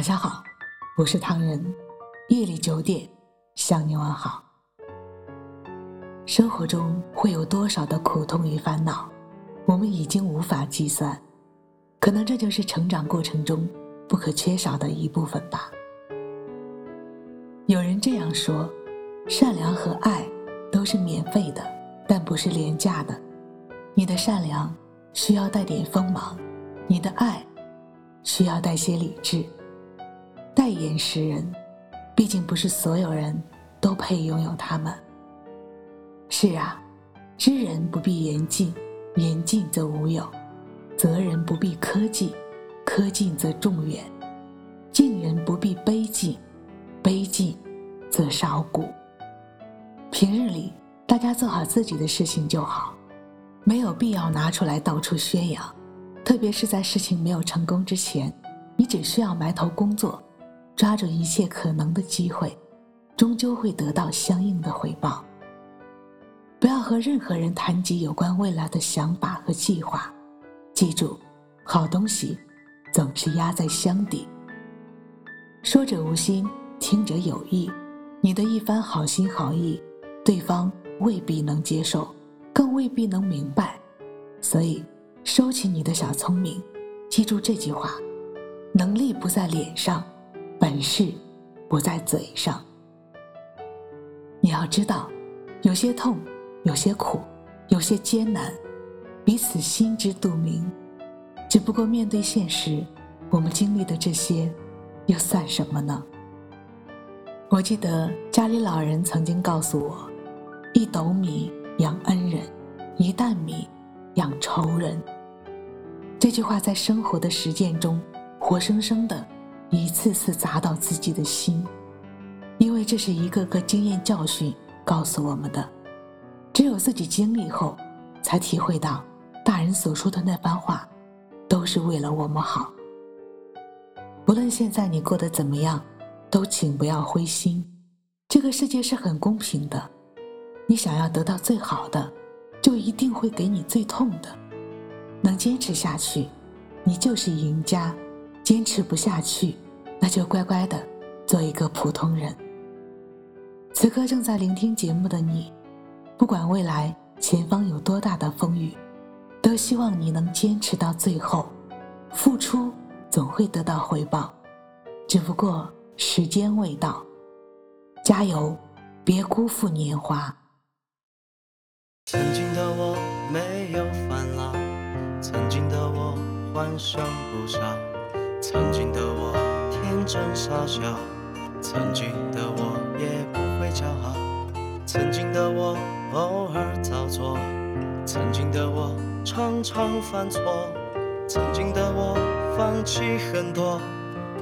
晚上好，我是唐人。夜里九点向你问好。生活中会有多少的苦痛与烦恼，我们已经无法计算。可能这就是成长过程中不可缺少的一部分吧。有人这样说：善良和爱都是免费的，但不是廉价的。你的善良需要带点锋芒，你的爱需要带些理智。代言识人，毕竟不是所有人都配拥有他们。是啊，知人不必言尽，言尽则无有；责人不必苛尽，苛尽则众远；敬人不必卑尽，卑尽则少骨。平日里，大家做好自己的事情就好，没有必要拿出来到处宣扬。特别是在事情没有成功之前，你只需要埋头工作。抓住一切可能的机会，终究会得到相应的回报。不要和任何人谈及有关未来的想法和计划。记住，好东西总是压在箱底。说者无心，听者有意。你的一番好心好意，对方未必能接受，更未必能明白。所以，收起你的小聪明，记住这句话：能力不在脸上。本事不在嘴上。你要知道，有些痛，有些苦，有些艰难，彼此心知肚明。只不过面对现实，我们经历的这些，又算什么呢？我记得家里老人曾经告诉我：“一斗米养恩人，一担米养仇人。”这句话在生活的实践中，活生生的。一次次砸到自己的心，因为这是一个个经验教训告诉我们的。只有自己经历后，才体会到大人所说的那番话，都是为了我们好。不论现在你过得怎么样，都请不要灰心。这个世界是很公平的，你想要得到最好的，就一定会给你最痛的。能坚持下去，你就是赢家。坚持不下去，那就乖乖的做一个普通人。此刻正在聆听节目的你，不管未来前方有多大的风雨，都希望你能坚持到最后。付出总会得到回报，只不过时间未到。加油，别辜负年华。曾经的我没有烦恼，曾经的我幻想不少。曾经的我天真傻笑，曾经的我也不会骄傲，曾经的我偶尔造作，曾经的我常常犯错，曾经的我放弃很多，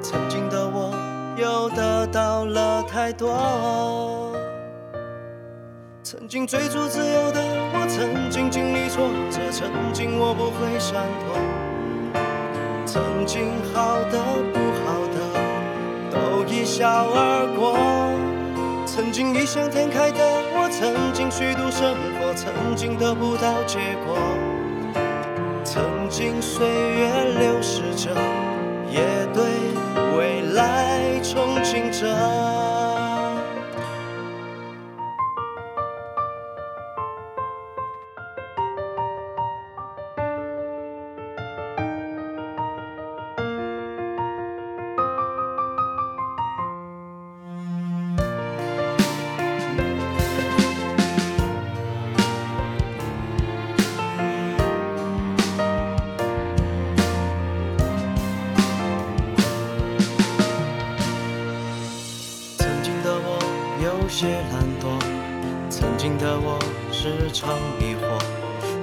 曾经的我又得到了太多。曾经追逐自由的我，曾经经历挫折，曾经我不会闪躲。曾经好的不好的都一笑而过，曾经异想天开的我，曾经虚度生活，曾经得不到结果，曾经岁月流逝着，也对未来憧憬着。些懒惰，曾经的我时常迷惑，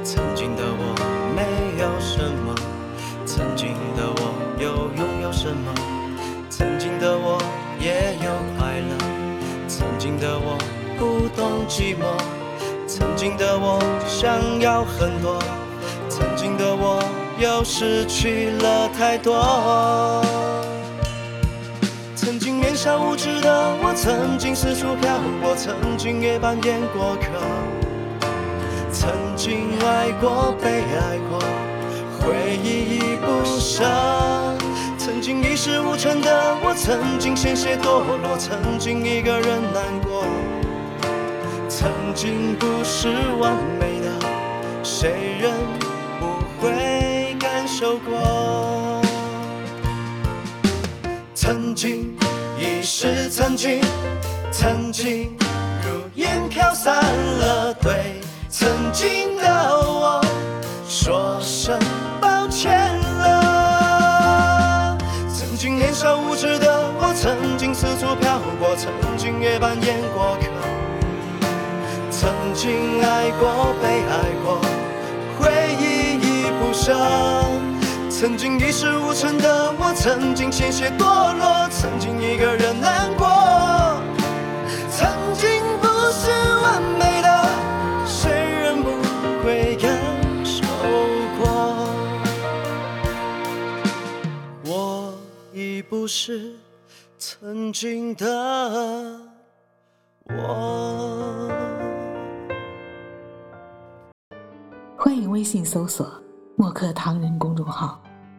曾经的我没有什么，曾经的我又拥有什么？曾经的我也有快乐，曾经的我不懂寂寞，曾经的我想要很多，曾经的我又失去了太多。曾经年少无知的我，曾经四处漂泊，曾经也扮演过客，曾经爱过，被爱过，回忆已不舍。曾经。一事无成的我，曾经险些堕落，曾经一个人难过，曾经不是完美的，谁人不会感受过？曾经已是曾经，曾经如烟飘散了，对曾经的我说声抱歉了。曾经年少无知的我，曾经四处漂泊，曾经也扮演过客，曾经爱过被爱过，回忆已不剩。曾经一事无成的我，曾经险些堕落，曾经一个人难过，曾经不是完美的，谁人不会感受过？我已不是曾经的我。欢迎微信搜索“墨客唐人”公众号。